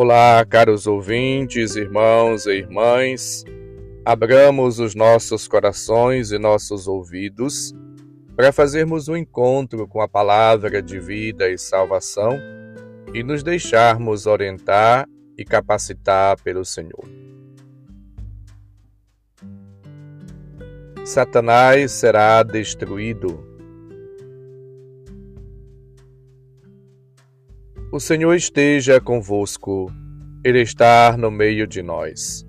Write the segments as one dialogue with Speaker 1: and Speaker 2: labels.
Speaker 1: Olá, caros ouvintes, irmãos e irmãs. Abramos os nossos corações e nossos ouvidos para fazermos um encontro com a palavra de vida e salvação e nos deixarmos orientar e capacitar pelo Senhor. Satanás será destruído. O Senhor esteja convosco, Ele está no meio de nós.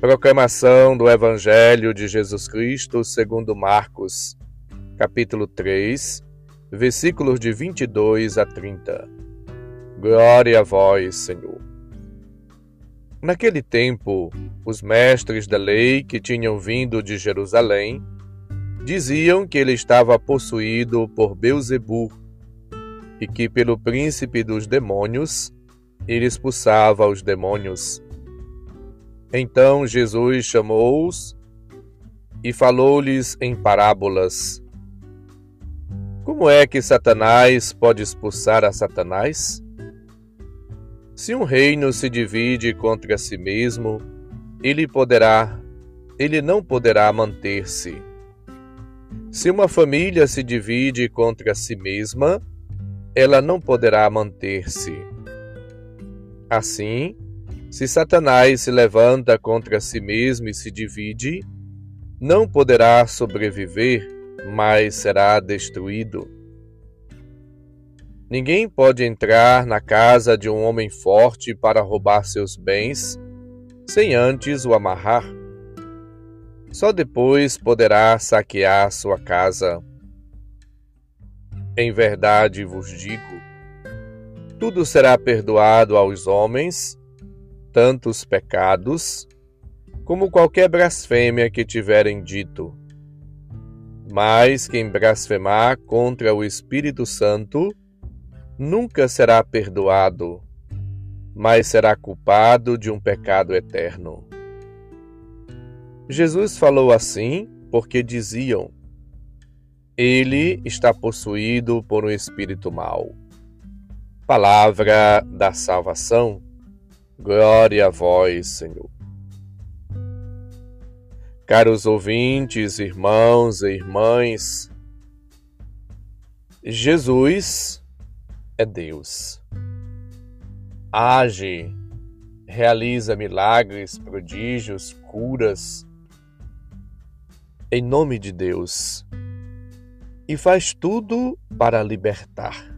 Speaker 1: Proclamação do Evangelho de Jesus Cristo segundo Marcos, capítulo 3, versículos de 22 a 30. Glória a vós, Senhor. Naquele tempo, os mestres da lei que tinham vindo de Jerusalém diziam que ele estava possuído por Beuzebu e que pelo príncipe dos demônios ele expulsava os demônios. Então Jesus chamou-os e falou-lhes em parábolas. Como é que Satanás pode expulsar a Satanás? Se um reino se divide contra si mesmo, ele poderá, ele não poderá manter-se. Se uma família se divide contra si mesma, ela não poderá manter-se. Assim, se Satanás se levanta contra si mesmo e se divide, não poderá sobreviver, mas será destruído. Ninguém pode entrar na casa de um homem forte para roubar seus bens sem antes o amarrar. Só depois poderá saquear sua casa. Em verdade vos digo: tudo será perdoado aos homens, tanto os pecados, como qualquer blasfêmia que tiverem dito. Mas quem blasfemar contra o Espírito Santo, nunca será perdoado, mas será culpado de um pecado eterno. Jesus falou assim porque diziam: Ele está possuído por um espírito mau. Palavra da salvação. Glória a vós, Senhor. Caros ouvintes, irmãos e irmãs, Jesus é Deus. Age, realiza milagres, prodígios, curas, em nome de Deus, e faz tudo para libertar.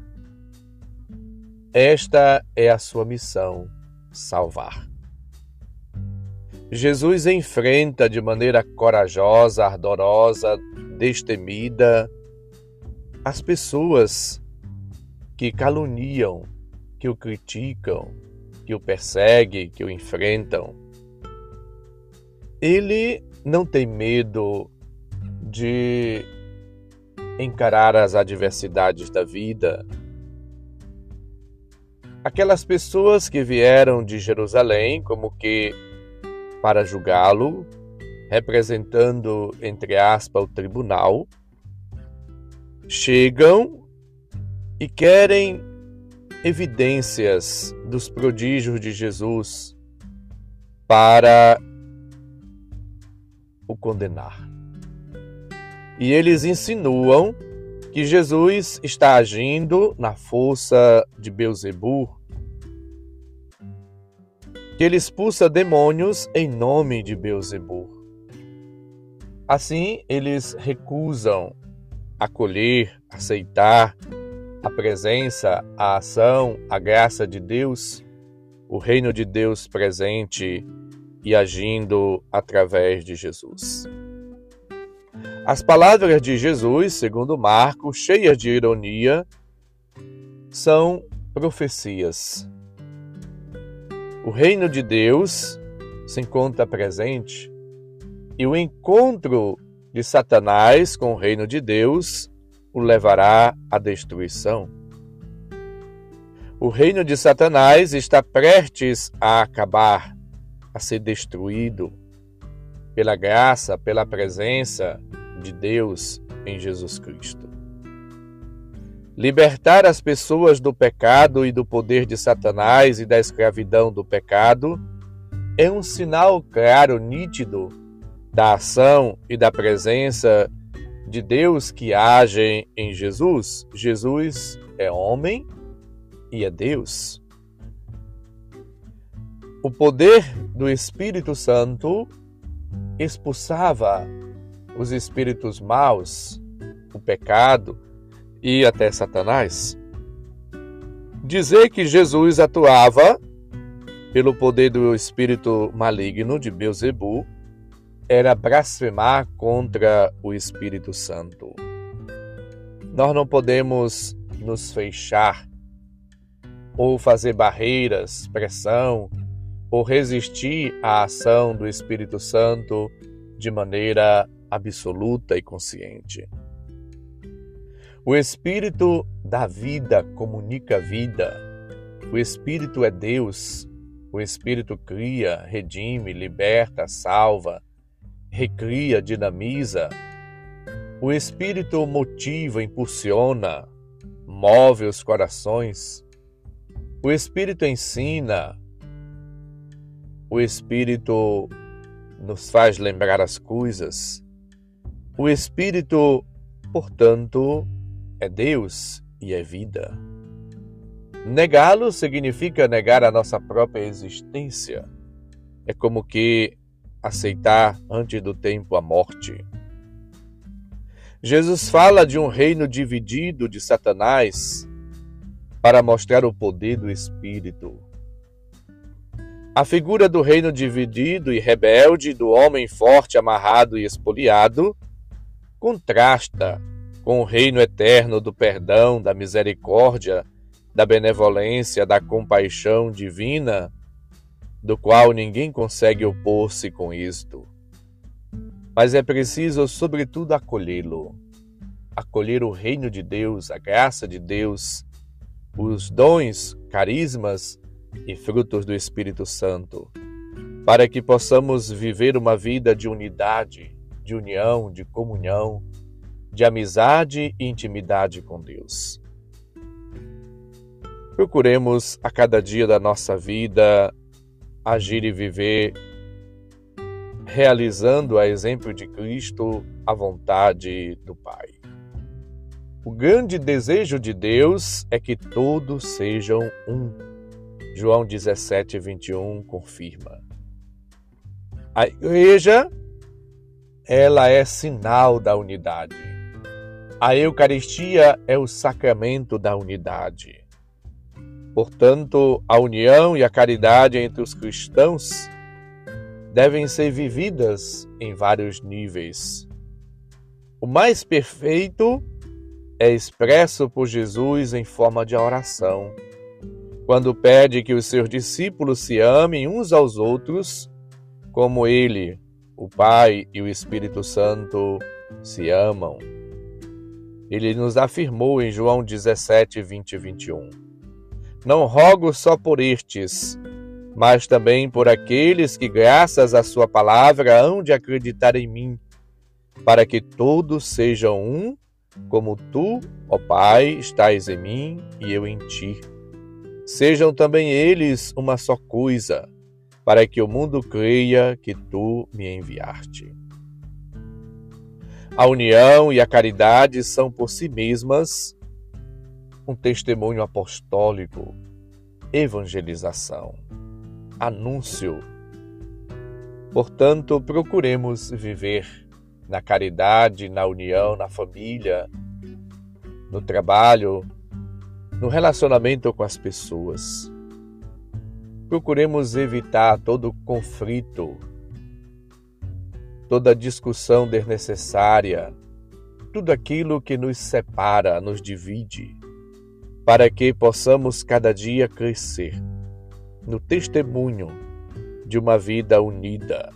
Speaker 1: Esta é a sua missão: salvar. Jesus enfrenta de maneira corajosa, ardorosa, destemida as pessoas que caluniam, que o criticam, que o perseguem, que o enfrentam. Ele não tem medo de encarar as adversidades da vida. Aquelas pessoas que vieram de Jerusalém, como que para julgá-lo, representando, entre aspas, o tribunal, chegam e querem evidências dos prodígios de Jesus para o condenar. E eles insinuam que Jesus está agindo na força de Beuzebu, que ele expulsa demônios em nome de Beuzebu. Assim, eles recusam acolher, aceitar a presença, a ação, a graça de Deus, o reino de Deus presente e agindo através de Jesus. As palavras de Jesus, segundo Marcos, cheias de ironia, são profecias. O reino de Deus se encontra presente e o encontro de Satanás com o reino de Deus o levará à destruição. O reino de Satanás está prestes a acabar, a ser destruído pela graça, pela presença de Deus em Jesus Cristo. Libertar as pessoas do pecado e do poder de Satanás e da escravidão do pecado é um sinal claro, nítido, da ação e da presença de Deus que agem em Jesus. Jesus é homem e é Deus. O poder do Espírito Santo expulsava os espíritos maus, o pecado e até Satanás. Dizer que Jesus atuava pelo poder do espírito maligno de Beuzebu era blasfemar contra o Espírito Santo. Nós não podemos nos fechar ou fazer barreiras, pressão ou resistir à ação do Espírito Santo de maneira absoluta e consciente. O Espírito da vida comunica a vida. O Espírito é Deus. O Espírito cria, redime, liberta, salva, recria, dinamiza. O Espírito motiva, impulsiona, move os corações. O Espírito ensina. O Espírito nos faz lembrar as coisas. O Espírito, portanto, é Deus e é vida. Negá-lo significa negar a nossa própria existência. É como que aceitar antes do tempo a morte. Jesus fala de um reino dividido de Satanás para mostrar o poder do Espírito. A figura do reino dividido e rebelde, do homem forte, amarrado e espoliado, contrasta com o reino eterno do perdão, da misericórdia, da benevolência, da compaixão divina, do qual ninguém consegue opor-se com isto. Mas é preciso, sobretudo, acolhê-lo, acolher o reino de Deus, a graça de Deus, os dons, carismas e frutos do Espírito Santo, para que possamos viver uma vida de unidade, de união, de comunhão, de amizade e intimidade com Deus. Procuremos a cada dia da nossa vida agir e viver realizando a exemplo de Cristo a vontade do Pai. O grande desejo de Deus é que todos sejam um João 17, 21 confirma. A igreja, ela é sinal da unidade. A Eucaristia é o sacramento da unidade. Portanto, a união e a caridade entre os cristãos devem ser vividas em vários níveis. O mais perfeito é expresso por Jesus em forma de oração quando pede que os seus discípulos se amem uns aos outros, como ele, o Pai e o Espírito Santo se amam. Ele nos afirmou em João 17, 20 e 21. Não rogo só por estes, mas também por aqueles que, graças à Sua palavra, hão de acreditar em mim, para que todos sejam um, como tu, ó Pai, estás em mim e eu em ti Sejam também eles uma só coisa, para que o mundo creia que tu me enviaste. A união e a caridade são por si mesmas um testemunho apostólico, evangelização, anúncio. Portanto, procuremos viver na caridade, na união, na família, no trabalho, no relacionamento com as pessoas. Procuremos evitar todo conflito, toda discussão desnecessária, tudo aquilo que nos separa, nos divide, para que possamos cada dia crescer no testemunho de uma vida unida,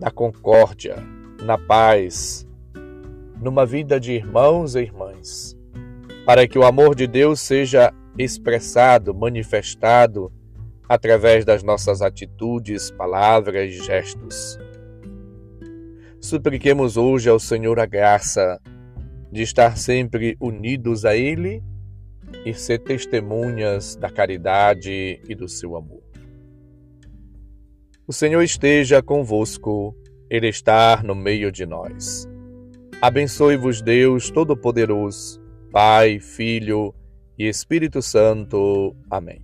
Speaker 1: na concórdia, na paz, numa vida de irmãos e irmãs para que o amor de Deus seja expressado, manifestado através das nossas atitudes, palavras e gestos. Supliquemos hoje ao Senhor a graça de estar sempre unidos a Ele e ser testemunhas da caridade e do seu amor. O Senhor esteja convosco, Ele está no meio de nós. Abençoe-vos, Deus Todo-Poderoso, Pai, Filho e Espírito Santo. Amém.